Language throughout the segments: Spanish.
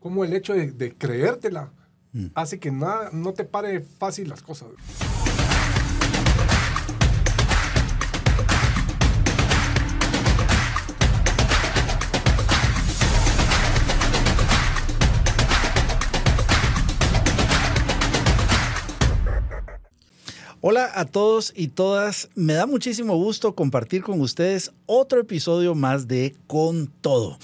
cómo el hecho de, de creértela mm. hace que nada, no te pare fácil las cosas. Hola a todos y todas. Me da muchísimo gusto compartir con ustedes otro episodio más de Con Todo.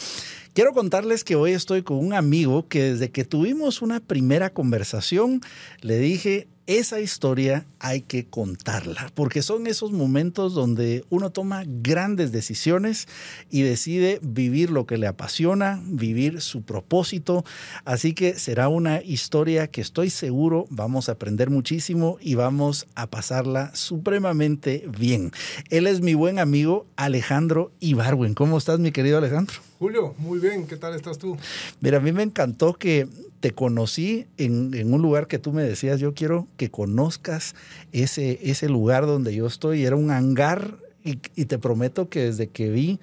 Quiero contarles que hoy estoy con un amigo que desde que tuvimos una primera conversación le dije, esa historia hay que contarla, porque son esos momentos donde uno toma grandes decisiones y decide vivir lo que le apasiona, vivir su propósito. Así que será una historia que estoy seguro vamos a aprender muchísimo y vamos a pasarla supremamente bien. Él es mi buen amigo Alejandro Ibarwen. ¿Cómo estás, mi querido Alejandro? Julio, muy bien, ¿qué tal estás tú? Mira, a mí me encantó que te conocí en, un lugar que tú me decías, yo quiero que conozcas ese, ese lugar donde yo estoy. Era un hangar y, te prometo que desde que vi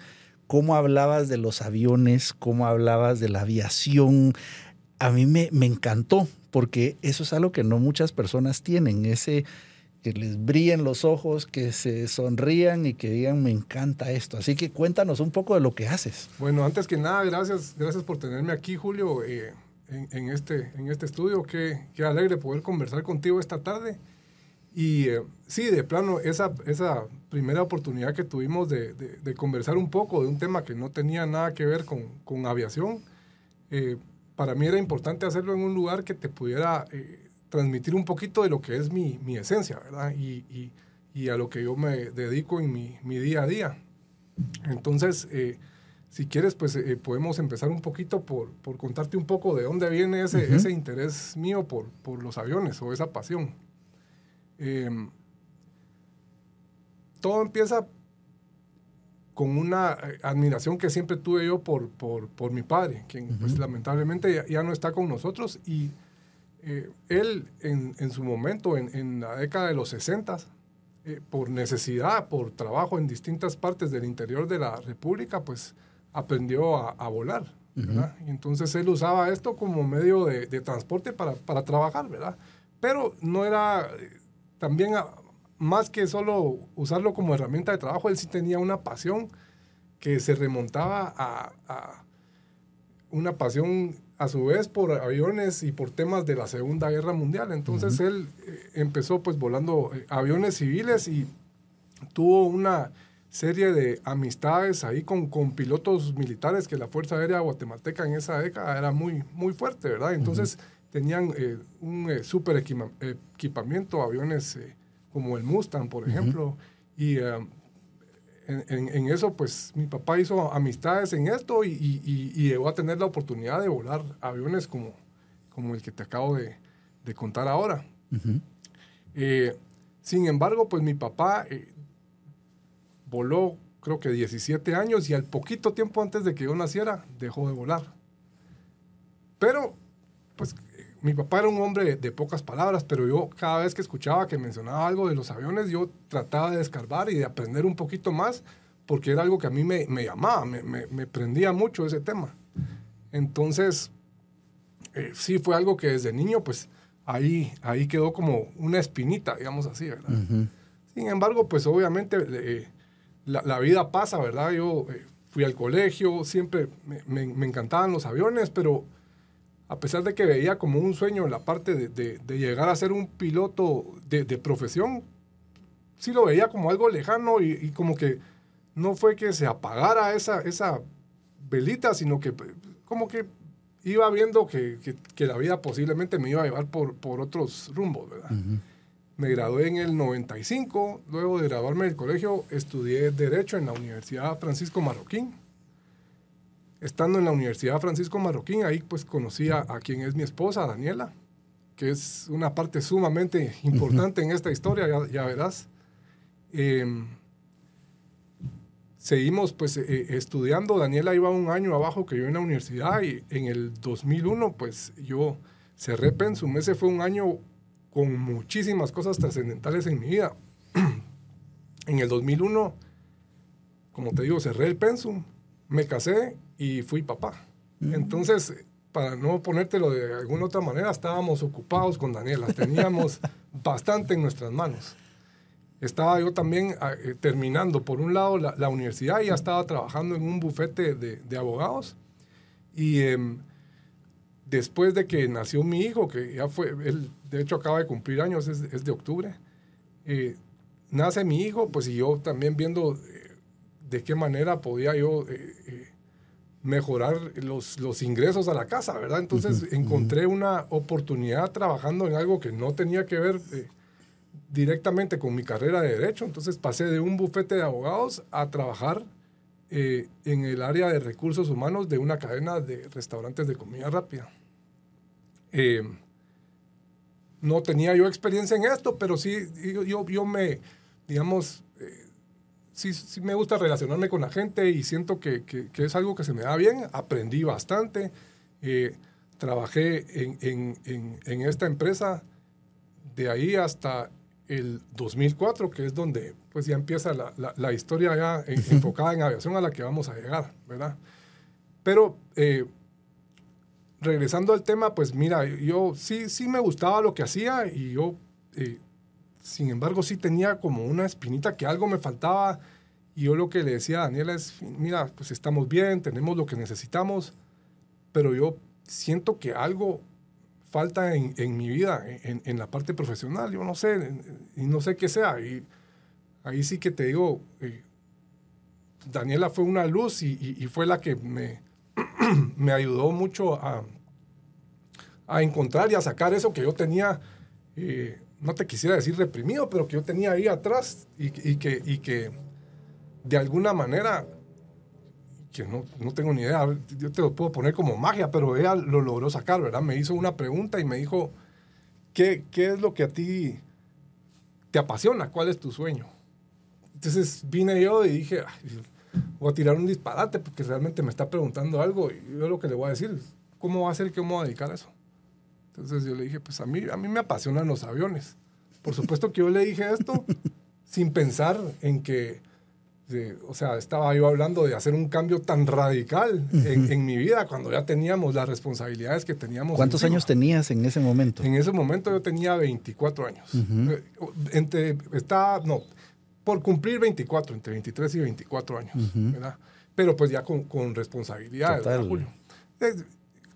cómo hablabas de los aviones, cómo hablabas de la aviación, a mí me, me encantó, porque eso es algo que no muchas personas tienen, ese que les brillen los ojos, que se sonrían y que digan, me encanta esto. Así que cuéntanos un poco de lo que haces. Bueno, antes que nada, gracias, gracias por tenerme aquí, Julio. Eh, en, este, en este estudio. Qué, qué, alegre poder conversar contigo esta tarde. Y eh, sí, de plano, esa, esa primera oportunidad que tuvimos de, de, conversar un poco de un tema que no tenía nada que ver con, con aviación, eh, para mí era importante hacerlo en un lugar que te pudiera eh, transmitir un poquito de lo que es mi, mi esencia, ¿verdad? Y, y, y, a lo que yo me dedico en mi, mi día a día. Entonces, si quieres, pues eh, podemos empezar un poquito por, por, contarte un poco de dónde viene ese, ese interés mío por, por, los aviones o esa pasión. Em, todo empieza con una eh, admiración que siempre tuve yo por, por mi padre, quien pues, lamentablemente ya, no está con nosotros. Y eh, él en, en, su momento, en, en, la década de los 60, por necesidad, por trabajo en distintas partes del interior de la República, pues aprendió a, volar. ¿verdad? Y entonces él usaba esto como medio de, transporte para, para, trabajar, ¿verdad? Pero no era también más que solo usarlo como herramienta de trabajo, él sí tenía una pasión que se remontaba a, una pasión a su vez por aviones y por temas de la Segunda Guerra Mundial. Entonces él eh, empezó pues volando eh, aviones civiles y tuvo una serie de amistades ahí con, con pilotos militares que la Fuerza Aérea Guatemalteca en esa década era muy, muy fuerte, ¿verdad? Entonces tenían eh, un eh, super equipamiento, aviones eh, como el Mustang, por ejemplo, y en, en, eso pues mi papá hizo amistades en esto y, y, llegó a tener la oportunidad de volar aviones como, como el que te acabo de, de contar ahora. sin embargo, pues mi papá voló creo que 17 años y al poquito tiempo antes de que yo naciera dejó de volar. Pero, pues mi papá era un hombre de, pocas palabras, pero yo cada vez que escuchaba que mencionaba algo de los aviones, yo trataba de descarbar y de aprender un poquito más, porque era algo que a mí me, me llamaba, me, me, prendía mucho ese tema. Entonces, eh, sí fue algo que desde niño, pues ahí, ahí quedó como una espinita, digamos así, ¿verdad? Sin embargo, pues obviamente... Eh, la, vida pasa, ¿verdad? Yo eh, fui al colegio, siempre me, encantaban los aviones, pero a pesar de que veía como un sueño la parte de, llegar a ser un piloto de, profesión, sí lo veía como algo lejano y, como que no fue que se apagara esa, esa velita, sino que como que iba viendo que, la vida posiblemente me iba a llevar por, por otros rumbos, ¿verdad? Me gradué en el 95, luego de graduarme del colegio estudié Derecho en la Universidad Francisco Marroquín. Estando en la Universidad Francisco Marroquín, ahí pues conocí a, quien es mi esposa, Daniela, que es una parte sumamente importante en esta historia, ya, verás. Em, seguimos pues eh, estudiando, Daniela iba un año abajo que yo en la universidad y en el 2001 pues yo cerré Pensum, ese fue un año con muchísimas cosas trascendentales en mi vida. en el 2001, como te digo, cerré el pensum, me casé y fui papá. Mm. Entonces, para no ponértelo de alguna otra manera, estábamos ocupados con Daniela, teníamos bastante en nuestras manos. Estaba yo también ah, eh, terminando, por un lado, la, la, universidad, ya estaba trabajando en un bufete de, de abogados. Y em, después de que nació mi hijo, que ya fue, él de hecho acaba de cumplir años, es, es de octubre, eh, nace mi hijo, pues y yo también viendo de qué manera podía yo eh, mejorar los, los, ingresos a la casa, ¿verdad? Entonces encontré una oportunidad trabajando en algo que no tenía que ver directamente con mi carrera de derecho, entonces pasé de un bufete de abogados a trabajar en el área de recursos humanos de una cadena de restaurantes de comida rápida. no tenía yo experiencia en esto, pero sí, yo, yo, yo me, digamos, eh, sí, sí, me gusta relacionarme con la gente y siento que, que, que, es algo que se me da bien. Aprendí bastante. Eh, trabajé en, en, en, en, esta empresa de ahí hasta el 2004, que es donde pues ya empieza la, la, la historia ya enfocada en aviación a la que vamos a llegar, ¿verdad? Pero eh, regresando al tema, pues mira, yo sí, sí me gustaba lo que hacía y yo eh, sin embargo, sí tenía como una espinita que algo me faltaba. Y yo lo que le decía a Daniela es, mira, pues estamos bien, tenemos lo que necesitamos, pero yo siento que algo falta en, en mi vida, en, en, la parte profesional, yo no sé, y no sé qué sea. Y ahí sí que te digo, eh, Daniela fue una luz y, fue la que me, me ayudó mucho a, a, encontrar y a sacar eso que yo tenía eh, no te quisiera decir reprimido, pero que yo tenía ahí atrás y, que, y que de alguna manera, que no, no, tengo ni idea, yo te lo puedo poner como magia, pero ella lo logró sacar, ¿verdad? Me hizo una pregunta y me dijo, ¿qué, qué es lo que a ti te apasiona? ¿Cuál es tu sueño? Entonces vine yo y dije, voy a tirar un disparate porque realmente me está preguntando algo y yo lo que le voy a decir, ¿cómo va a ser que me voy a dedicar a eso? Entonces yo le dije, pues a mí, a mí me apasionan los aviones. Por supuesto que yo le dije esto sin pensar en que, de, o sea, estaba yo hablando de hacer un cambio tan radical uh -huh. en, en, mi vida cuando ya teníamos las responsabilidades que teníamos. ¿Cuántos encima. años tenías en ese momento? En ese momento yo tenía 24 años. Uh -huh. Entre, estaba, no, por cumplir 24, entre 23 y 24 años, uh -huh. ¿verdad? Pero pues ya con, con responsabilidades, ¿verdad, Julio?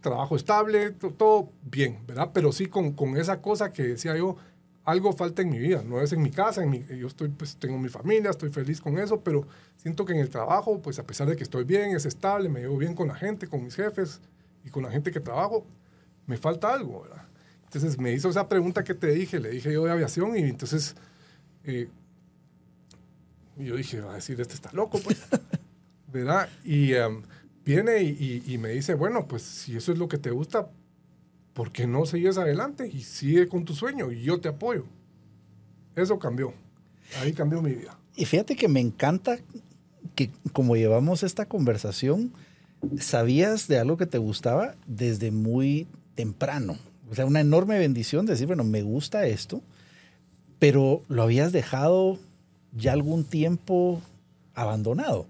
Trabajo estable, todo bien, ¿verdad? Pero sí con, con, esa cosa que decía yo, algo falta en mi vida, no es en mi casa, en mi, yo estoy, pues tengo mi familia, estoy feliz con eso, pero siento que en el trabajo, pues a pesar de que estoy bien, es estable, me llevo bien con la gente, con mis jefes y con la gente que trabajo, me falta algo, ¿verdad? Entonces me hizo esa pregunta que te dije, le dije yo de aviación y entonces eh, yo dije, va a decir, este está loco, pues, ¿verdad? Y... Um, viene y, me dice, bueno, pues si eso es lo que te gusta, ¿por qué no sigues adelante y sigue con tu sueño? Y yo te apoyo. Eso cambió. Ahí cambió mi vida. Y fíjate que me encanta que como llevamos esta conversación, sabías de algo que te gustaba desde muy temprano. O sea, una enorme bendición decir, bueno, me gusta esto, pero lo habías dejado ya algún tiempo abandonado.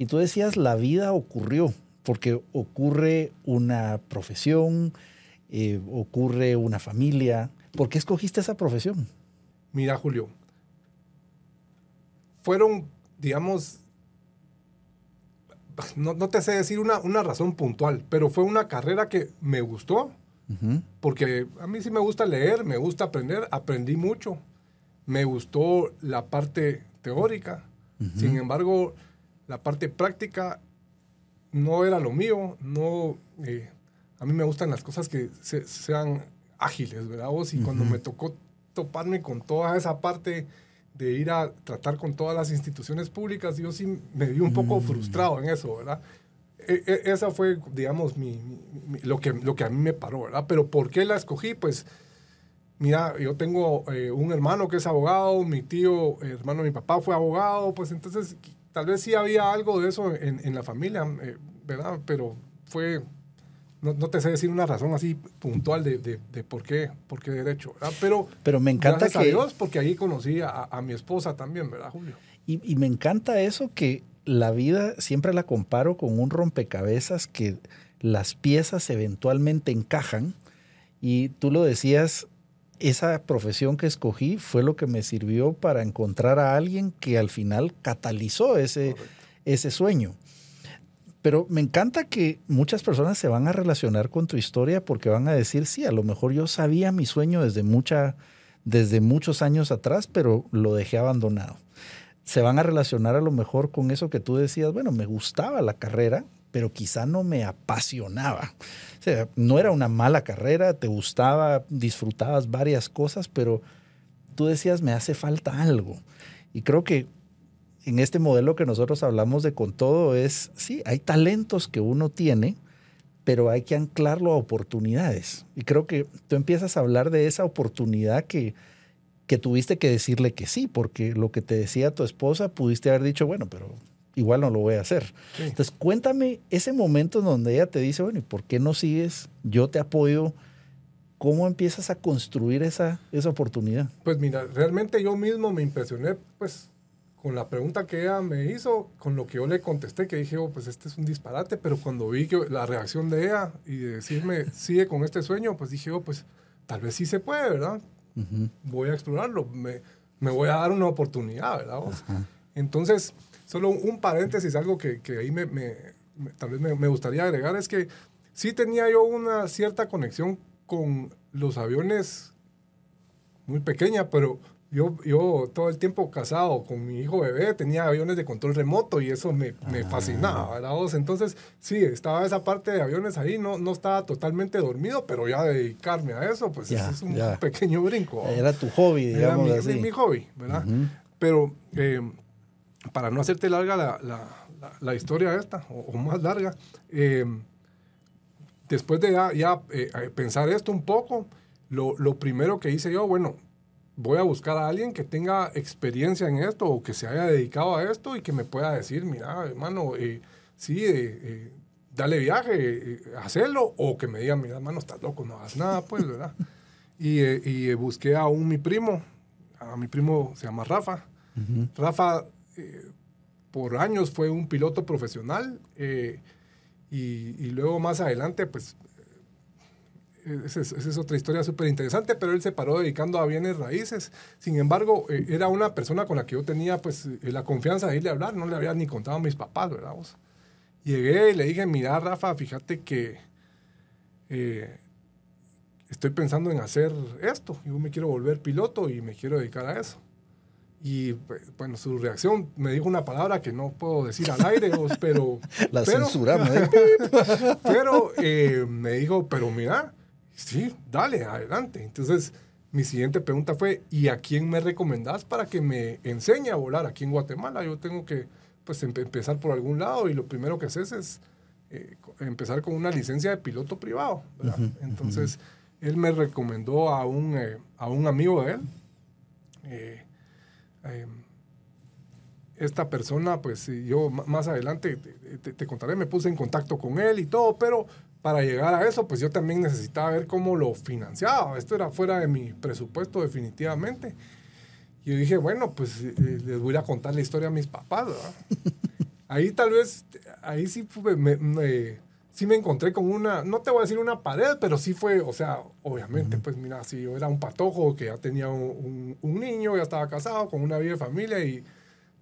Y tú decías, la vida ocurrió, porque ocurre una profesión, eh, ocurre una familia. ¿Por qué escogiste esa profesión? Mira, Julio, fueron, digamos, no, no te sé decir una, una, razón puntual, pero fue una carrera que me gustó, uh -huh. porque a mí sí me gusta leer, me gusta aprender, aprendí mucho, me gustó la parte teórica, uh -huh. sin embargo, la parte práctica no era lo mío, no, eh, a mí me gustan las cosas que se, sean ágiles, ¿verdad? Vos? Y uh -huh. cuando me tocó toparme con toda esa parte de ir a tratar con todas las instituciones públicas, yo sí me vi un poco uh -huh. frustrado en eso, ¿verdad? E, e, esa fue, digamos, mi, mi, mi, lo, que, lo que a mí me paró, ¿verdad? Pero ¿por qué la escogí? Pues, mira, yo tengo eh, un hermano que es abogado, mi tío, hermano de mi papá fue abogado, pues entonces tal vez sí había algo de eso en, en la familia, eh, ¿verdad? Pero fue, no, no, te sé decir una razón así puntual de, de, de por, qué, por qué derecho, ¿verdad? Pero, Pero me encanta gracias que... a Dios, porque ahí conocí a, a mi esposa también, ¿verdad, Julio? Y, y, me encanta eso que la vida siempre la comparo con un rompecabezas que las piezas eventualmente encajan y tú lo decías, esa profesión que escogí fue lo que me sirvió para encontrar a alguien que al final catalizó ese, ese sueño. Pero me encanta que muchas personas se van a relacionar con tu historia porque van a decir, sí, a lo mejor yo sabía mi sueño desde, mucha, desde muchos años atrás, pero lo dejé abandonado. Se van a relacionar a lo mejor con eso que tú decías, bueno, me gustaba la carrera, pero quizá no me apasionaba. O sea, no era una mala carrera, te gustaba, disfrutabas varias cosas, pero tú decías, me hace falta algo. Y creo que en este modelo que nosotros hablamos de con todo es, sí, hay talentos que uno tiene, pero hay que anclarlo a oportunidades. Y creo que tú empiezas a hablar de esa oportunidad que, que tuviste que decirle que sí, porque lo que te decía tu esposa, pudiste haber dicho, bueno, pero igual no lo voy a hacer. Entonces, cuéntame ese momento en donde ella te dice, bueno, ¿y por qué no sigues? Yo te apoyo. ¿Cómo empiezas a construir esa, esa oportunidad? Pues mira, realmente yo mismo me impresioné, pues con la pregunta que ella me hizo, con lo que yo le contesté, que dije, oh, pues este es un disparate, pero cuando vi que la reacción de ella y de decirme, sigue con este sueño, pues dije, oh, pues tal vez sí se puede, ¿verdad? Voy a explorarlo, me, me, voy a dar una oportunidad, ¿verdad? Entonces, solo un paréntesis, algo que, que ahí me, me, tal vez me, gustaría agregar, es que sí tenía yo una cierta conexión con los aviones muy pequeña, pero yo, yo todo el tiempo casado con mi hijo bebé tenía aviones de control remoto y eso me, me ah. fascinaba, ¿verdad? Entonces, sí, estaba esa parte de aviones ahí, no, no estaba totalmente dormido, pero ya dedicarme a eso, pues es un pequeño brinco. Era tu hobby, digamos Era mi, así. mi hobby, ¿verdad? Pero eh, para no hacerte larga la, la, la, historia esta, o, más larga, eh, después de ya, ya eh, pensar esto un poco, lo, lo primero que hice yo, bueno, voy a buscar a alguien que tenga experiencia en esto o que se haya dedicado a esto y que me pueda decir, mira, hermano, eh, sí, eh, dale viaje, hacerlo, o que me diga, mira, hermano, estás loco, no hagas nada, pues, ¿verdad? y, y busqué a un mi primo, a mi primo se llama Rafa. Rafa, por años fue un piloto profesional y, y, luego más adelante, pues esa es, otra historia súper interesante, pero él se paró dedicando a bienes raíces. Sin embargo, eh, era una persona con la que yo tenía pues eh, la confianza de irle a hablar, no le había ni contado a mis papás, ¿verdad? Llegué y le dije, mira, Rafa, fíjate que eh, estoy pensando en hacer esto, yo me quiero volver piloto y me quiero dedicar a eso. Y bueno, su reacción me dijo una palabra que no puedo decir al aire, pero... La pero, censuramos. pero me dijo, pero mira, Sí, dale, adelante. Entonces, mi siguiente pregunta fue, ¿y a quién me recomendás para que me enseñe a volar aquí en Guatemala? Yo tengo que pues, empezar por algún lado y lo primero que haces es eh, empezar con una licencia de piloto privado. Entonces, él me recomendó a un, eh, a un amigo de él. Eh, esta persona, pues yo más adelante te, te, contaré, me puse en contacto con él y todo, pero para llegar a eso, pues yo también necesitaba ver cómo lo financiaba. Esto era fuera de mi presupuesto definitivamente. Y yo dije, bueno, pues eh, les voy a contar la historia a mis papás. ahí tal vez, ahí sí me, sí me encontré con una, no te voy a decir una pared, pero sí fue, o sea, obviamente, pues mira, si yo era un patojo que ya tenía un, un, niño, ya estaba casado con una vida de familia y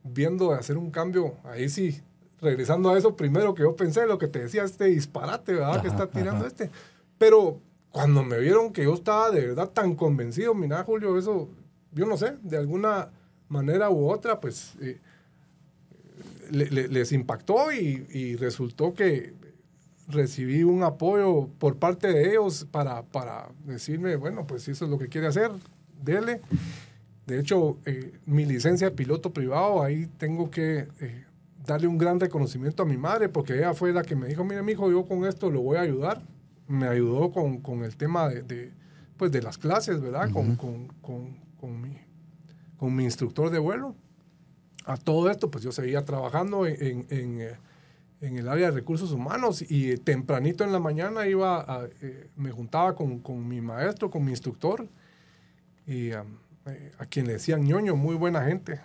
viendo de hacer un cambio, ahí sí regresando a eso primero que yo pensé, lo que te decía, este disparate, ¿verdad? que está tirando este. Pero cuando me vieron que yo estaba de verdad tan convencido, mira, Julio, eso, yo no sé, de alguna manera u otra, pues eh, les impactó y, resultó que recibí un apoyo por parte de ellos para, para decirme, bueno, pues si eso es lo que quiere hacer, dele. De hecho, eh, mi licencia de piloto privado, ahí tengo que eh, darle un gran reconocimiento a mi madre, porque ella fue la que me dijo, mira, mi hijo, yo con esto lo voy a ayudar. Me ayudó con, con el tema de, de, pues de las clases, ¿verdad? con, con, con, mi, con mi instructor de vuelo. A todo esto, pues yo seguía trabajando en, en, eh, en el área de recursos humanos y tempranito en la mañana iba a, eh, me juntaba con, con, mi maestro, con mi instructor, y eh, a quien le decían ñoño, muy buena gente.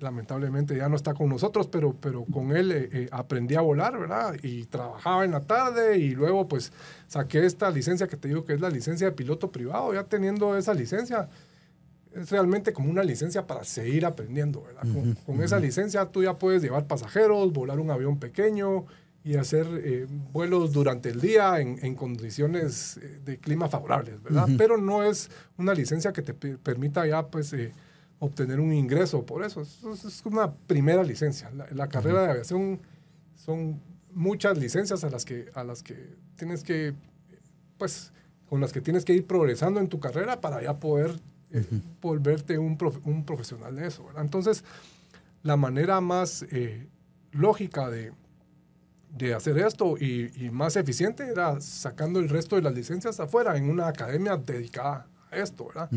lamentablemente ya no está con nosotros, pero, pero con él eh, eh, aprendí a volar, ¿verdad? Y trabajaba en la tarde y luego pues saqué esta licencia que te digo que es la licencia de piloto privado, ya teniendo esa licencia. Es realmente como una licencia para seguir aprendiendo, ¿verdad? con, con, esa licencia tú ya puedes llevar pasajeros, volar un avión pequeño y hacer eh, vuelos durante el día en, en condiciones de clima favorables, ¿verdad? Pero no es una licencia que te permita ya pues obtener un ingreso por eso. Es, una primera licencia. La, carrera de aviación son muchas licencias a las que, a las que tienes que, pues, con las que tienes que ir progresando en tu carrera para ya poder eh, volverte un, un, profesional de eso. Entonces, la manera más eh, lógica de, de, hacer esto y, y, más eficiente era sacando el resto de las licencias afuera en una academia dedicada a esto, ¿verdad?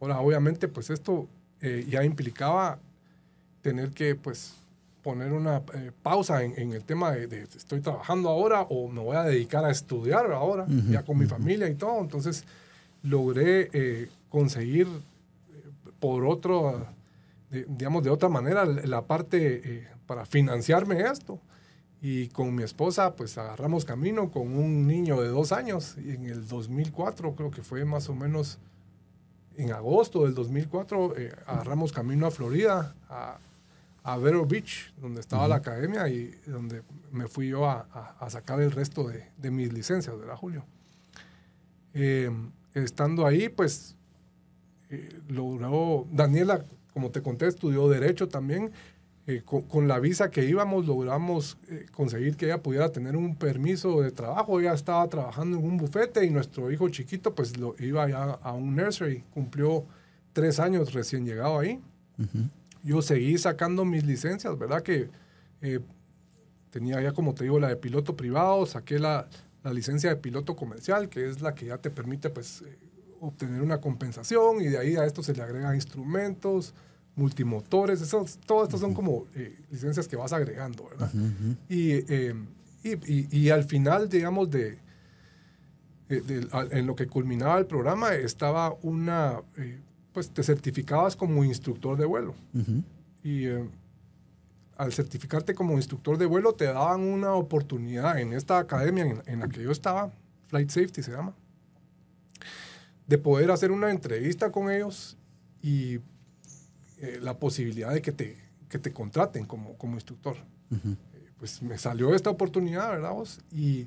Ahora, obviamente, pues esto eh, ya implicaba tener que pues poner una eh, pausa en, el tema de, estoy trabajando ahora o me voy a dedicar a estudiar ahora, ya con mi familia y todo. Entonces logré eh, conseguir por otro, digamos, de otra manera la parte para financiarme esto. Y con mi esposa, pues agarramos camino con un niño de dos años. Y en el 2004 creo que fue más o menos en agosto del 2004 eh, agarramos camino a Florida, a, a Vero Beach, donde estaba la academia y donde me fui yo a, a, sacar el resto de, de, mis licencias, ¿verdad, Julio? Eh, estando ahí, pues eh, logró, Daniela, como te conté, estudió Derecho también eh, con, la visa que íbamos logramos eh, conseguir que ella pudiera tener un permiso de trabajo. Ella estaba trabajando en un bufete y nuestro hijo chiquito pues lo iba ya a un nursery. Cumplió tres años recién llegado ahí. Yo seguí sacando mis licencias, ¿verdad? Que eh, tenía ya, como te digo, la de piloto privado, saqué la, la, licencia de piloto comercial, que es la que ya te permite pues obtener una compensación y de ahí a esto se le agregan instrumentos, multimotores, esos, todo esto son como eh, licencias que vas agregando, ¿verdad? Eh, y, y, y, al final, digamos, de, eh, en lo que culminaba el programa, estaba una, pues te certificabas como instructor de vuelo. Y al certificarte como instructor de vuelo, te daban una oportunidad en esta academia en, en la que yo estaba, Flight Safety se llama, de poder hacer una entrevista con ellos y eh, la posibilidad de que te, que te contraten como, como instructor. Eh, pues me salió esta oportunidad, ¿verdad vos? Y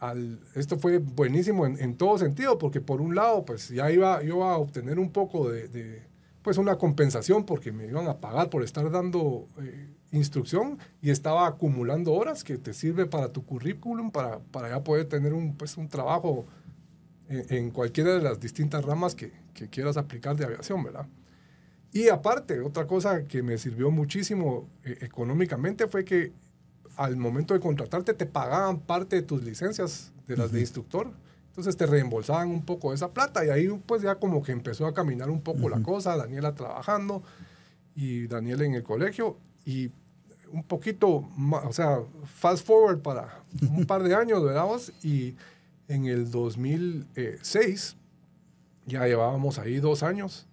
al, esto fue buenísimo en, en, todo sentido, porque por un lado, pues ya iba yo a obtener un poco de, de pues una compensación, porque me iban a pagar por estar dando eh, instrucción y estaba acumulando horas que te sirve para tu currículum, para, para ya poder tener un, pues, un trabajo en, en cualquiera de las distintas ramas que, que quieras aplicar de aviación, ¿verdad? Y aparte, otra cosa que me sirvió muchísimo eh, económicamente fue que al momento de contratarte te pagaban parte de tus licencias de las de instructor. Entonces te reembolsaban un poco de esa plata y ahí pues ya como que empezó a caminar un poco la cosa, Daniela trabajando y Daniela en el colegio y un poquito, o sea, fast forward para un par de años, ¿verdad? Y en el 2006, ya llevábamos ahí dos años,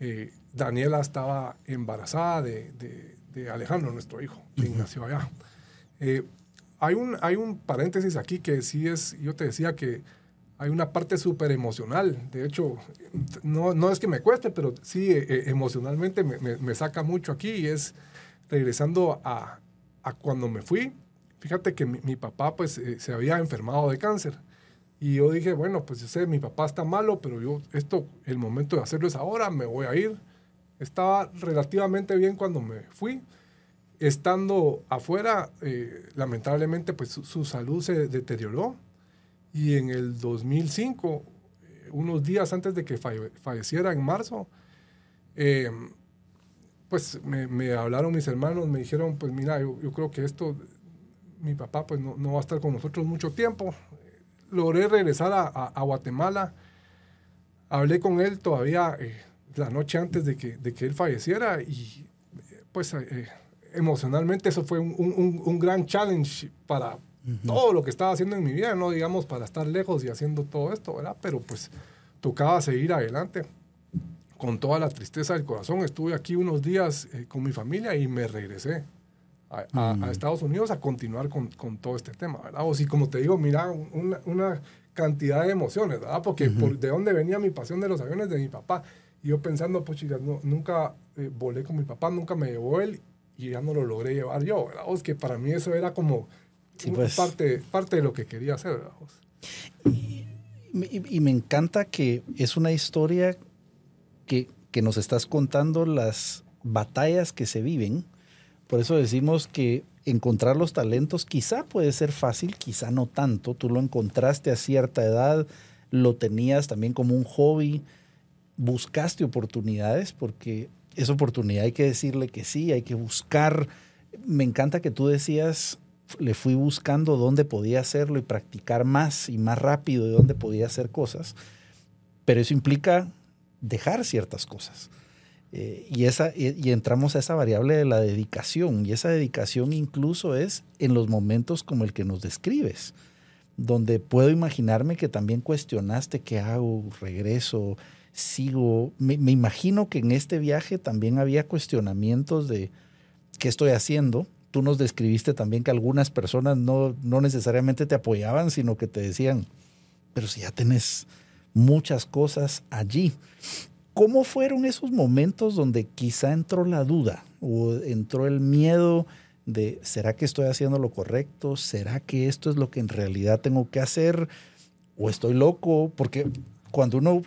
eh, Daniela estaba embarazada de, de, Alejandro, nuestro hijo, quien nació allá. Eh, hay, un, hay un paréntesis aquí que sí es, yo te decía que hay una parte súper emocional. De hecho, no, no, es que me cueste, pero sí eh, eh, emocionalmente me, me, saca mucho aquí y es regresando a, a cuando me fui. Fíjate que mi, mi papá pues se había enfermado de cáncer. Y yo dije, bueno, pues yo sé, mi papá está malo, pero yo, esto, el momento de hacerlo es ahora, me voy a ir estaba relativamente bien cuando me fui. Estando afuera, eh, lamentablemente, pues su, salud se deterioró. Y en el 2005, eh, unos días antes de que falleciera en marzo, eh, pues me, hablaron mis hermanos, me dijeron, pues mira, yo, creo que esto, mi papá pues no, no, va a estar con nosotros mucho tiempo. Logré regresar a, a Guatemala. Hablé con él todavía la noche antes de que, de que él falleciera y pues eh, emocionalmente eso fue un, un, un, gran challenge para todo lo que estaba haciendo en mi vida, no digamos para estar lejos y haciendo todo esto, ¿verdad? Pero pues tocaba seguir adelante. con toda la tristeza del corazón. Estuve aquí unos días eh, con mi familia y me regresé a, a- Mm. a Estados Unidos a continuar con, con todo este tema, ¿verdad? O si, como te digo, mira, una, una cantidad de emociones, ¿verdad? Porque por, de dónde venía mi pasión de los aviones de mi papá. Y yo pensando, pues chicas, no, nunca eh, volé con mi papá, nunca me llevó él y ya no lo logré llevar yo, ¿verdad? O es que para mí eso era como Sí, pues. parte, parte de lo que quería hacer, ¿verdad? Sea, Y, y me encanta que es una historia que, que nos estás contando las batallas que se viven. Por eso decimos que encontrar los talentos quizá puede ser fácil, quizá no tanto. Tú lo encontraste a cierta edad, lo tenías también como un hobby, buscaste oportunidades porque esa oportunidad hay que decirle que sí, hay que buscar. Me encanta que tú decías, le fui buscando dónde podía hacerlo y practicar más y más rápido de dónde podía hacer cosas, pero eso implica dejar ciertas cosas. Eh, y, esa, y, entramos a esa variable de la dedicación, y esa dedicación incluso es en los momentos como el que nos describes, donde puedo imaginarme que también cuestionaste qué hago, regreso, sigo. Me, me imagino que en este viaje también había cuestionamientos de qué estoy haciendo, tú nos describiste también que algunas personas no, no necesariamente te apoyaban, sino que te decían, pero si ya tenés muchas cosas allí. ¿Cómo fueron esos momentos donde quizá entró la duda o entró el miedo de, ¿será que estoy haciendo lo correcto? ¿Será que esto es lo que en realidad tengo que hacer? ¿O estoy loco? Porque cuando uno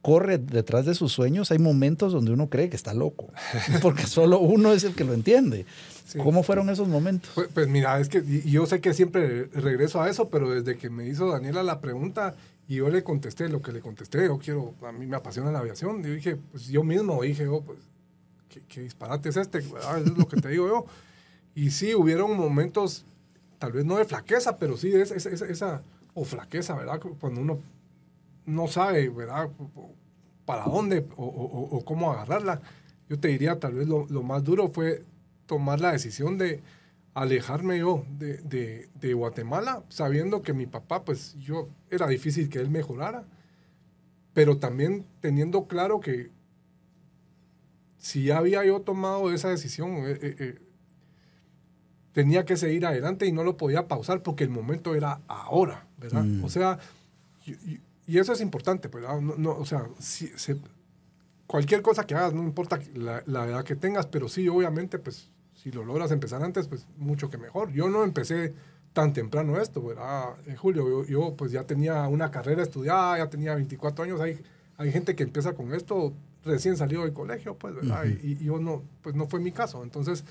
corre detrás de sus sueños, hay momentos donde uno cree que está loco, porque solo uno es el que lo entiende. Sí. ¿Cómo fueron esos momentos? Pues, pues mira, es que yo sé que siempre regreso a eso, pero desde que me hizo Daniela la pregunta y yo le contesté lo que le contesté, yo quiero, a mí me apasiona la aviación, yo dije, pues yo mismo dije, oh, pues, ¿qué, qué disparate es este? ¿verdad? Eso es lo que te digo yo. Y sí, hubieron momentos, tal vez no de flaqueza, pero sí esa- esa- o flaqueza, ¿verdad? Cuando uno no sabe, ¿verdad? Para dónde o, o- o cómo agarrarla. Yo te diría, tal vez lo, lo más duro fue tomar la decisión de alejarme yo de, de- de Guatemala, sabiendo que mi papá, pues yo, era difícil que él mejorara, pero también teniendo claro que si ya había yo tomado esa decisión, eh, eh, eh, tenía que seguir adelante y no lo podía pausar porque el momento era ahora, ¿verdad? Mm. O sea, y, y- y eso es importante, ¿verdad? No, no, o sea, si se- cualquier cosa que hagas, no importa la, la edad que tengas, pero sí, obviamente, pues, si lo logras empezar antes, pues, mucho que mejor. Yo no empecé tan temprano esto, ¿verdad? Eh, Julio, yo, yo, pues, ya tenía una carrera estudiada, ya tenía 24 años, hay, hay gente que empieza con esto recién salido del colegio, pues, ¿verdad? Y, y yo no, pues, no fue mi caso. Entonces,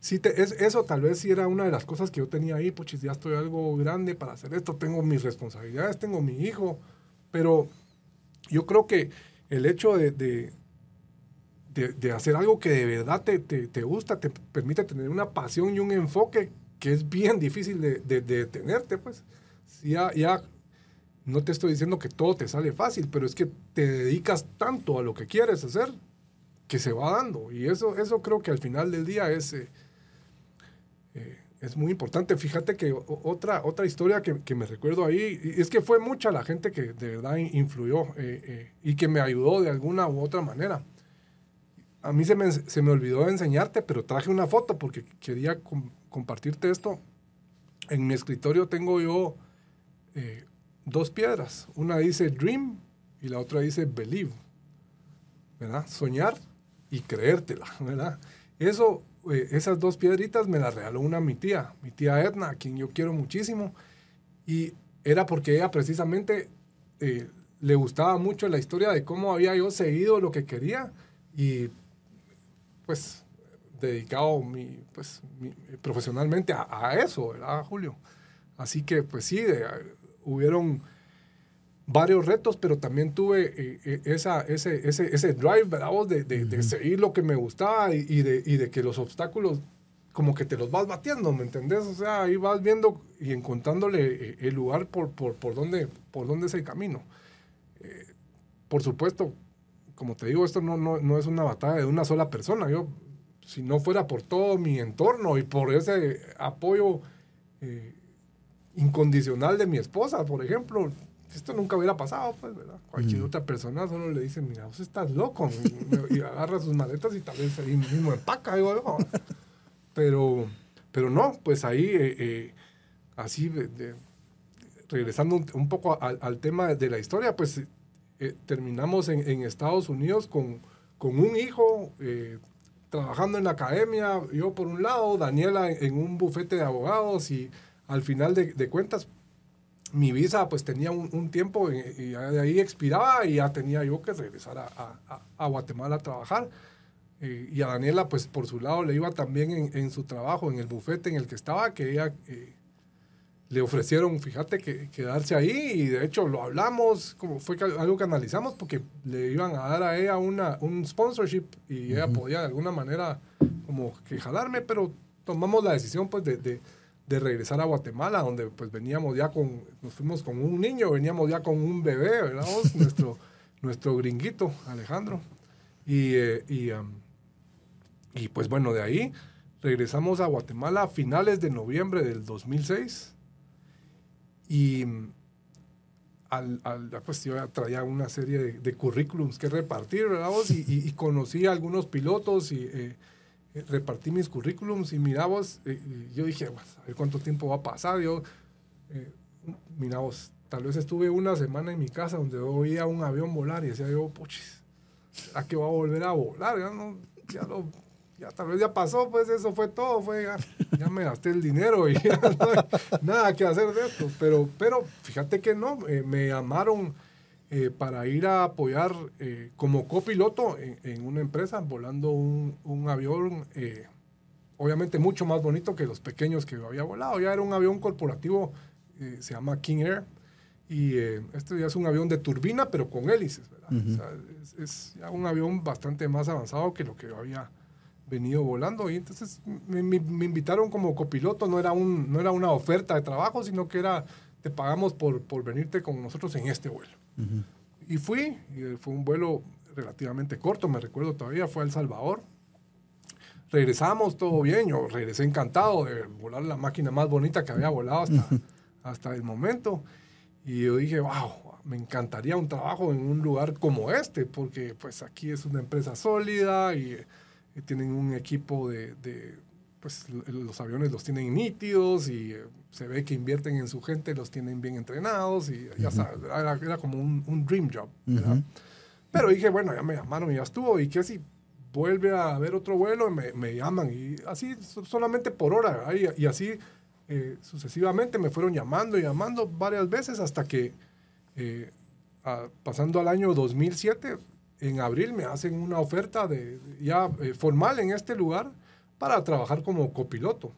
sí, te, es, eso tal vez sí era una de las cosas que yo tenía ahí, pues, ya estoy algo grande para hacer esto, tengo mis responsabilidades, tengo mi hijo, pero yo creo que el hecho de, de, de- de hacer algo que de verdad te, te- te gusta, te permite tener una pasión y un enfoque que es bien difícil de, de, de detenerte, pues. Ya, ya no te estoy diciendo que todo te sale fácil, pero es que te dedicas tanto a lo que quieres hacer que se va dando. Y eso, eso creo que al final del día es, eh, eh, es muy importante. Fíjate que otra, otra historia que, que me recuerdo ahí, es que fue mucha la gente que de verdad in- influyó eh, eh, y que me ayudó de alguna u otra manera. A mí se me, se me olvidó enseñarte, pero traje una foto porque quería com- compartirte esto. En mi escritorio tengo yo eh, dos piedras. Una dice Dream y la otra dice Believe. ¿Verdad? Soñar y creértela, ¿verdad? Eso, eh, esas dos piedritas me las regaló una mi tía, mi tía Edna, a quien yo quiero muchísimo. Y era porque ella precisamente eh, le gustaba mucho la historia de cómo había yo seguido lo que quería y pues dedicado mi, pues, mi- profesionalmente a, a eso, ¿verdad, Julio? Así que pues sí, de- hubieron varios retos, pero también tuve eh, eh, esa, ese, ese, ese drive, ¿verdad? vos? De, de, de seguir lo que me gustaba y, y de, y de que los obstáculos como que te los vas batiendo, ¿me entendés? O sea, ahí vas viendo y encontrándole eh, el lugar por, por, por, donde, por donde es el camino. Eh, por supuesto, como te digo, esto no, no, no es una batalla de una sola persona. Yo, si no fuera por todo mi entorno y por ese apoyo eh, incondicional de mi esposa, por ejemplo, esto nunca hubiera pasado, pues, ¿verdad? Cualquier otra persona solo le dice, mira, vos estás loco. y agarra sus maletas y tal vez ahí mismo empaca, digo yo. Pero, pero no, pues ahí, eh, eh, así, de, regresando un, poco al, tema de la historia, pues eh, terminamos en, en, Estados Unidos con, con un hijo trabajando en la academia, yo por un lado, Daniela en, un bufete de abogados y al final de, de cuentas, mi visa pues tenía un, tiempo y, de ahí expiraba y ya tenía yo que regresar a, a, Guatemala a trabajar. y a Daniela pues por su lado le iba también en, en, su trabajo, en el bufete en el que estaba, que ella eh, le ofrecieron, fíjate, que quedarse ahí y de hecho lo hablamos, como fue algo que analizamos porque le iban a dar a ella una, un sponsorship y ella podía de alguna manera como que jalarme, pero tomamos la decisión pues de, de de regresar a Guatemala, donde pues veníamos ya con, nos fuimos con un niño, veníamos ya con un bebé, ¿verdad? nuestro, nuestro gringuito, Alejandro. Y, eh, y, y, pues bueno, de ahí regresamos a Guatemala a finales de noviembre del 2006. Y al, al, pues yo traía una serie de, de currículums que repartir, ¿verdad? Y, y, conocí a algunos pilotos y... Eh, eh, repartí mis currículums y miramos, eh, yo dije, a ver cuánto tiempo va a pasar. Yo, eh, miramos, tal vez estuve una semana en mi casa donde oía un avión volar y decía yo, puchis, ¿a qué va a volver a volar? Ya, no, ya, lo, ya tal vez ya pasó, pues eso fue todo, fue, ya, me gasté el dinero y ya no hay nada que hacer de esto. Pero, pero fíjate que no, me llamaron eh, para ir a apoyar eh, como copiloto en, una empresa, volando un, un avión, eh, obviamente mucho más bonito que los pequeños que había volado. Ya era un avión corporativo, se llama King Air, y este ya es un avión de turbina, pero con hélices, ¿verdad? es, ya un avión bastante más avanzado que lo que había venido volando. Y entonces me, me, invitaron como copiloto, no era, un, no era una oferta de trabajo, sino que era, te pagamos por, por venirte con nosotros en este vuelo. Y fui, y fue un vuelo relativamente corto, me recuerdo todavía, fue a El Salvador. Regresamos, todo bien, yo regresé encantado de volar la máquina más bonita que había volado hasta, hasta el momento. Y yo dije, wow, me encantaría un trabajo en un lugar como este, porque pues aquí es una empresa sólida y, tienen un equipo de pues los aviones los tienen nítidos y eh, se ve que invierten en su gente, los tienen bien entrenados y ya sabes, era, como un, un, dream job. Pero dije, bueno, ya me llamaron y ya estuvo y que si vuelve a haber otro vuelo, me, me llaman y así solamente por hora y, y así eh, sucesivamente me fueron llamando y llamando varias veces hasta que eh, pasando al año 2007, en abril me hacen una oferta de, ya formal en este lugar para trabajar como copiloto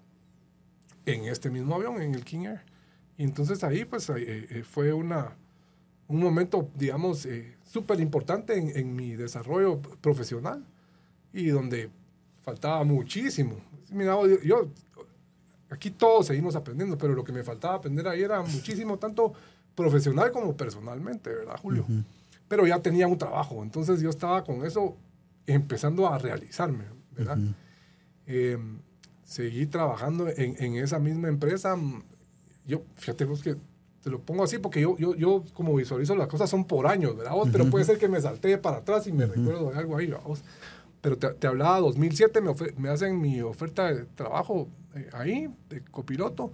en este mismo avión, en el King Air. Y entonces ahí pues eh, eh, fue una, un momento, digamos, eh, súper importante en, en, mi desarrollo profesional y donde faltaba muchísimo. Mira, yo, aquí todos seguimos aprendiendo, pero lo que me faltaba aprender ahí era muchísimo, tanto profesional como personalmente, ¿verdad, Julio? Pero ya tenía un trabajo, entonces yo estaba con eso empezando a realizarme, ¿verdad? Eh, seguí trabajando en, en, esa misma empresa. Yo, fíjate vos que te lo pongo así porque yo, yo, yo como visualizo las cosas son por años, ¿verdad? Pero puede ser que me salté para atrás y me recuerdo de algo ahí, vos Pero te, te, hablaba 2007, me, me, hacen mi oferta de trabajo eh, ahí, de copiloto.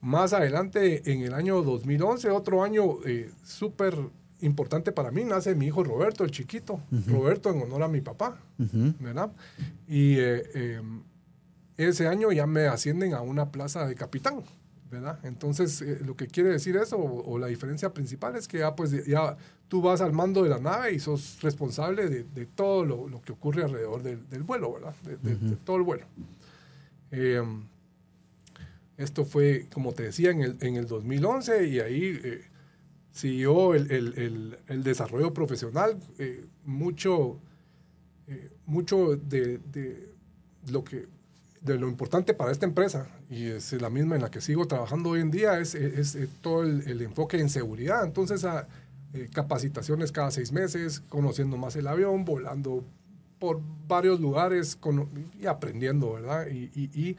Más adelante, en el año 2011, otro año eh, súper importante para mí, nace mi hijo Roberto, el chiquito. Roberto en honor a mi papá, ¿verdad? Y eh, em, ese año ya me ascienden a una plaza de capitán, ¿verdad? Entonces, eh, lo que quiere decir eso, o, la diferencia principal, es que ya, pues, ya tú vas al mando de la nave y sos responsable de, todo lo, que ocurre alrededor del, vuelo, ¿verdad? De, todo el vuelo. Esto fue, como te decía, en el, en el 2011 y ahí eh, siguió el, el, el, desarrollo profesional, eh, mucho, eh, mucho de, de, lo que de lo importante para esta empresa, y es la misma en la que sigo trabajando hoy en día, es, es, todo el, enfoque en seguridad. Entonces, a, eh, capacitaciones cada seis meses, conociendo más el avión, volando por varios lugares y aprendiendo, ¿verdad? Y, y,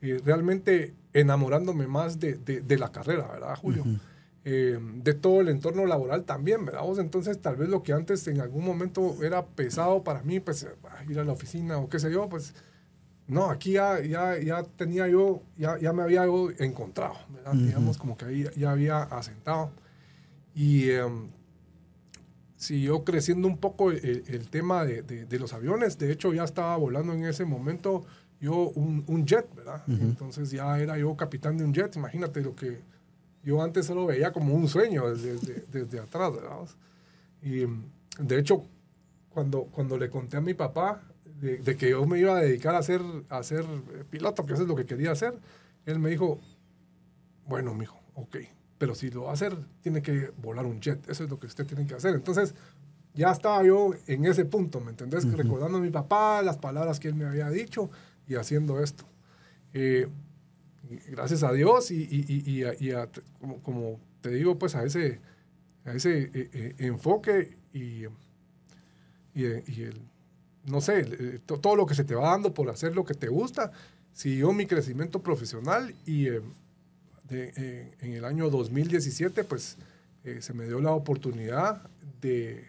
y realmente enamorándome más de, de, la carrera, ¿verdad, Julio? Eh, de todo el entorno laboral también, ¿verdad? Entonces, tal vez lo que antes en algún momento era pesado para mí, pues ir a la oficina o qué sé yo, pues no, aquí ya, ya, ya tenía yo, ya, ya me había encontrado, ¿verdad? Digamos, como que ahí ya había asentado. Y em, siguió creciendo un poco el, tema de, de, los aviones. De hecho, ya estaba volando en ese momento yo un, un jet, ¿verdad? Entonces ya era yo capitán de un jet. Imagínate lo que yo antes solo veía como un sueño desde, desde, atrás, ¿verdad? Y de hecho, cuando, cuando le conté a mi papá de, que yo me iba a dedicar a ser, a ser piloto, que eso es lo que quería hacer, él me dijo, bueno, mijo, ok, pero si lo va a hacer, tiene que volar un jet, eso es lo que usted tiene que hacer. Entonces, ya estaba yo en ese punto, ¿me entendés? Recordando a mi papá, las palabras que él me había dicho y haciendo esto. Eh, gracias a Dios y, y, y, a, como, como, te digo, pues a ese, a ese eh, eh, enfoque y, el, no sé, todo lo que se te va dando por hacer lo que te gusta, siguió mi crecimiento profesional y de, en el año 2017 pues se me dio la oportunidad de,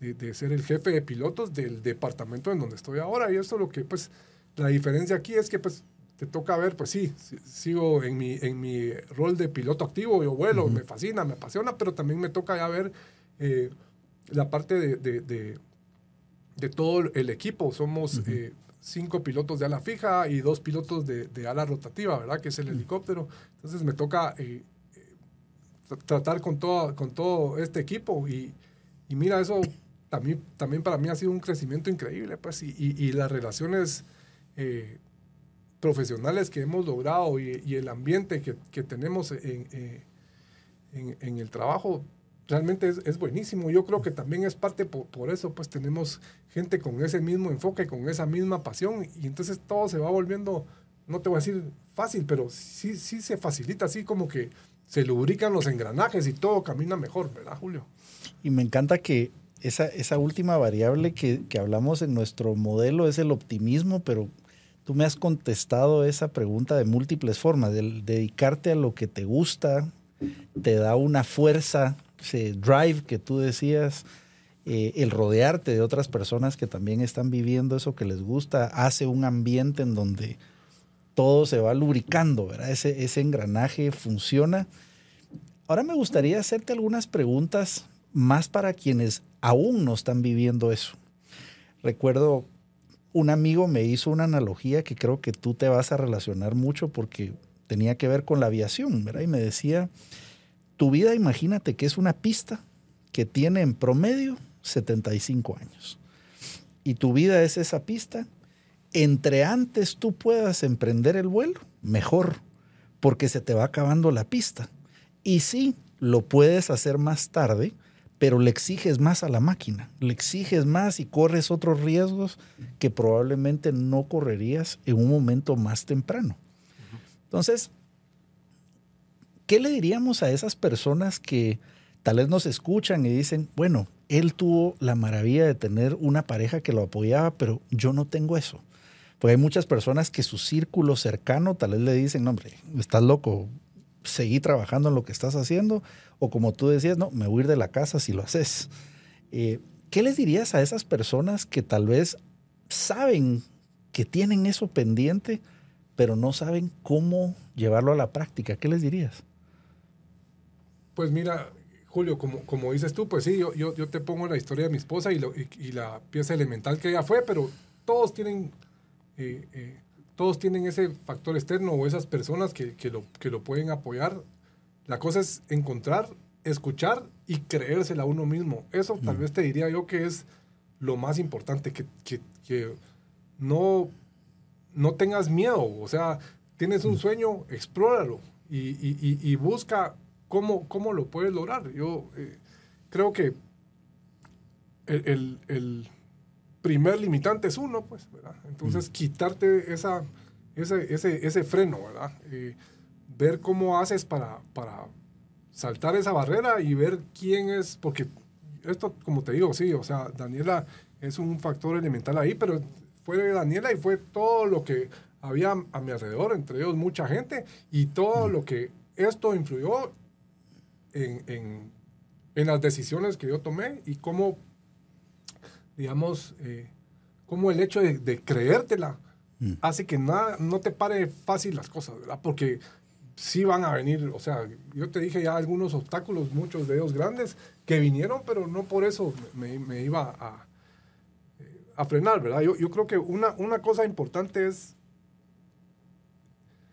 de, de, ser el jefe de pilotos del departamento en donde estoy ahora. Y esto lo que pues la diferencia aquí es que pues te toca ver, pues sí, sigo en mi, en mi rol de piloto activo, yo vuelo, me fascina, me apasiona, pero también me toca ya ver eh, la parte de, de, de, todo el equipo. Somos eh, cinco pilotos de ala fija y dos pilotos de, ala rotativa, ¿verdad? Que es el helicóptero. Entonces me toca eh, tratar con todo, con todo este equipo y, y, mira, eso también, también para mí ha sido un crecimiento increíble, pues, y, y, y las relaciones eh, profesionales que hemos logrado y, el ambiente que, que tenemos en, eh, en, en, el trabajo realmente es, es, buenísimo. Yo creo que también es parte por, por, eso, pues tenemos gente con ese mismo enfoque, con esa misma pasión y entonces todo se va volviendo, no te voy a decir fácil, pero sí, sí se facilita, así como que se lubrican los engranajes y todo camina mejor, ¿verdad, Julio? Y me encanta que esa, esa última variable que, que hablamos en nuestro modelo es el optimismo, pero Tú me has contestado esa pregunta de múltiples formas. El dedicarte a lo que te gusta te da una fuerza, ese drive que tú decías, eh, el rodearte de otras personas que también están viviendo eso que les gusta, hace un ambiente en donde todo se va lubricando, ¿verdad? Ese, ese engranaje funciona. Ahora me gustaría hacerte algunas preguntas más para quienes aún no están viviendo eso. Recuerdo un amigo me hizo una analogía que creo que tú te vas a relacionar mucho porque tenía que ver con la aviación, ¿verdad? Y me decía, tu vida imagínate que es una pista que tiene en promedio 75 años. Y tu vida es esa pista. Entre antes tú puedas emprender el vuelo, mejor, porque se te va acabando la pista. Y sí, lo puedes hacer más tarde, pero le exiges más a la máquina, le exiges más y corres otros riesgos que probablemente no correrías en un momento más temprano. Entonces, ¿qué le diríamos a esas personas que tal vez nos escuchan y dicen, bueno, él tuvo la maravilla de tener una pareja que lo apoyaba, pero yo no tengo eso? Porque hay muchas personas que su círculo cercano tal vez le dicen, hombre, estás loco, seguí trabajando en lo que estás haciendo, o como tú decías, no, me voy a ir de la casa si lo haces. Eh, ¿Qué les dirías a esas personas que tal vez saben que tienen eso pendiente, pero no saben cómo llevarlo a la práctica? ¿Qué les dirías? Pues mira, Julio, como, como dices tú, pues sí, yo, yo, te pongo la historia de mi esposa y, y, la pieza elemental que ella fue, pero todos tienen eh, eh, todos tienen ese factor externo o esas personas que, que, lo, que lo pueden apoyar. La cosa es encontrar, escuchar y creérsela a uno mismo. Eso tal vez te diría yo que es lo más importante, que, que, que no, no tengas miedo. O sea, tienes un sueño, explóralo y, y, y, busca cómo, cómo lo puedes lograr. Yo eh, creo que el, el, el primer limitante es uno, pues, ¿verdad? Entonces, quitarte esa, ese, ese, ese freno, ¿verdad? Eh, ver cómo haces para, para saltar esa barrera y ver quién es, porque esto, como te digo, sí, o sea, Daniela es un factor elemental ahí, pero fue Daniela y fue todo lo que había a mi alrededor, entre ellos mucha gente, y todo lo que esto influyó en, las decisiones que yo tomé y cómo, digamos, eh, cómo el hecho de, creértela mm. hace que nada, no te pare fácil las cosas, ¿verdad? Porque sí van a venir, o sea, yo te dije ya algunos obstáculos, muchos de ellos grandes, que vinieron, pero no por eso me, iba a, a, frenar, ¿verdad? Yo, yo creo que una, una cosa importante es,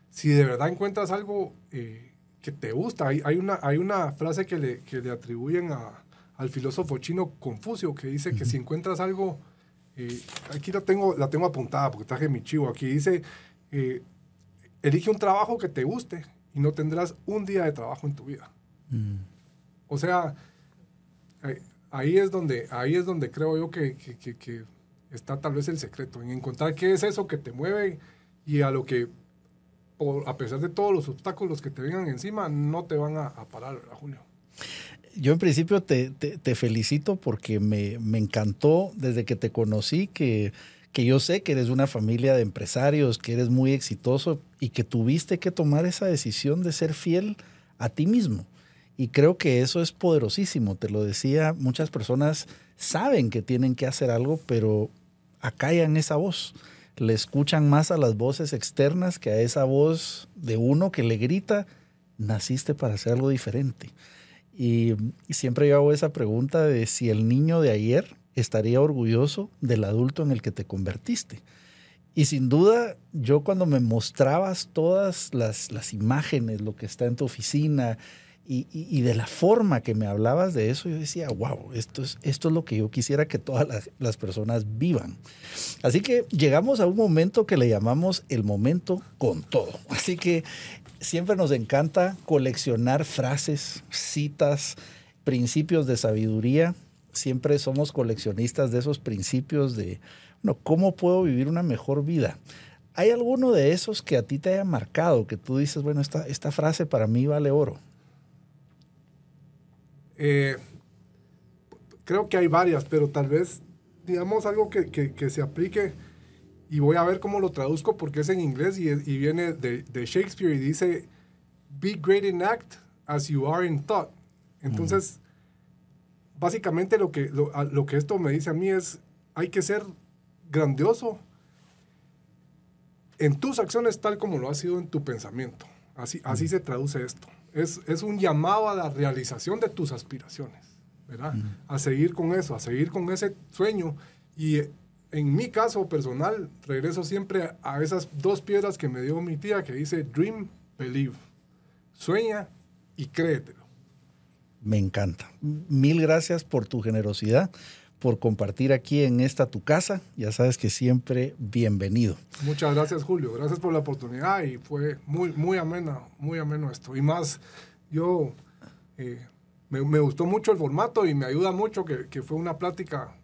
si de verdad encuentras algo eh, que te gusta, hay, hay, una, hay una frase que le, que le atribuyen a, al filósofo chino Confucio, que dice que si encuentras algo, eh, aquí la tengo, la tengo apuntada porque traje mi chivo, aquí dice, eh, elige un trabajo que te guste y no tendrás un día de trabajo en tu vida. Mm. O sea, ahí es donde, ahí es donde creo yo que, está tal vez el secreto, en encontrar qué es eso que te mueve y a lo que, a pesar de todos los obstáculos que te vengan encima, no te van a, parar, Julio. Yo en principio te, felicito porque me, encantó desde que te conocí que que yo sé que eres una familia de empresarios, que eres muy exitoso y que tuviste que tomar esa decisión de ser fiel a ti mismo. Y creo que eso es poderosísimo. Te lo decía, muchas personas saben que tienen que hacer algo, pero acallan esa voz. Le escuchan más a las voces externas que a esa voz de uno que le grita, naciste para hacer algo diferente. Y, y siempre yo hago esa pregunta de si el niño de ayer estaría orgulloso del adulto en el que te convertiste. Y sin duda, yo cuando me mostrabas todas las, imágenes, lo que está en tu oficina y, de la forma que me hablabas de eso, yo decía, wow, esto es, esto es lo que yo quisiera que todas las, las personas vivan. Así que llegamos a un momento que le llamamos el momento con todo. Así que siempre nos encanta coleccionar frases, citas, principios de sabiduría siempre somos coleccionistas de esos principios de, bueno, ¿cómo puedo vivir una mejor vida? ¿Hay alguno de esos que a ti te haya marcado, que tú dices, bueno, esta, esta frase para mí vale oro? Eh, creo que hay varias, pero tal vez, digamos, algo que, que, se aplique, y voy a ver cómo lo traduzco porque es en inglés y, y viene de, de, Shakespeare y dice, be great in act as you are in thought. Entonces, básicamente lo que, lo, que esto me dice a mí es, hay que ser grandioso en tus acciones tal como lo ha sido en tu pensamiento. Así, así se traduce esto. Es, es, un llamado a la realización de tus aspiraciones, ¿verdad? A seguir con eso, a seguir con ese sueño. Y en mi caso personal, regreso siempre a esas dos piedras que me dio mi tía que dice Dream, Believe. Sueña y créetelo. Me encanta. Mil gracias por tu generosidad, por compartir aquí en esta tu casa. Ya sabes que siempre bienvenido. Muchas gracias, Julio. Gracias por la oportunidad y fue muy, muy amena, muy ameno esto. Y más, yo eh, me, gustó mucho el formato y me ayuda mucho que, que fue una plática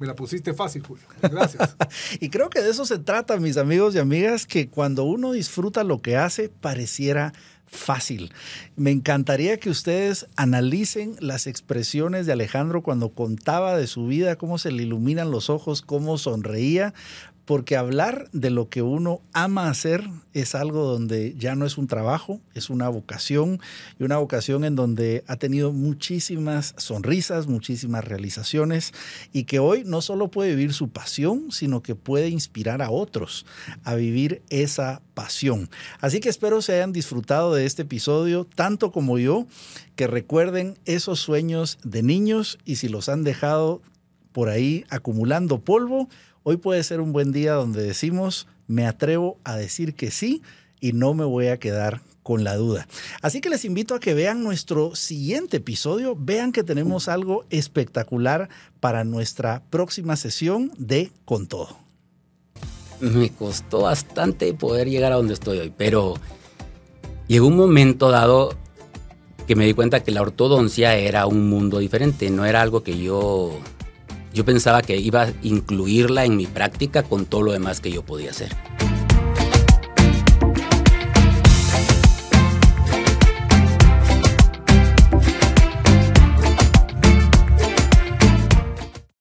me la pusiste fácil, Julio. Gracias. y creo que de eso se trata, mis amigos y amigas, que cuando uno disfruta lo que hace, pareciera fácil. Me encantaría que ustedes analicen las expresiones de Alejandro cuando contaba de su vida, cómo se le iluminan los ojos, cómo sonreía, porque hablar de lo que uno ama hacer es algo donde ya no es un trabajo, es una vocación y una vocación en donde ha tenido muchísimas sonrisas, muchísimas realizaciones y que hoy no solo puede vivir su pasión, sino que puede inspirar a otros a vivir esa pasión. Así que espero se hayan disfrutado de este episodio tanto como yo, que recuerden esos sueños de niños y si los han dejado por ahí acumulando polvo, Hoy puede ser un buen día donde decimos, me atrevo a decir que sí y no me voy a quedar con la duda. Así que les invito a que vean nuestro siguiente episodio, vean que tenemos algo espectacular para nuestra próxima sesión de Con Todo. Me costó bastante poder llegar a donde estoy hoy, pero llegó un momento dado que me di cuenta que la ortodoncia era un mundo diferente, no era algo que yo yo pensaba que iba a incluirla en mi práctica con todo lo demás que yo podía hacer.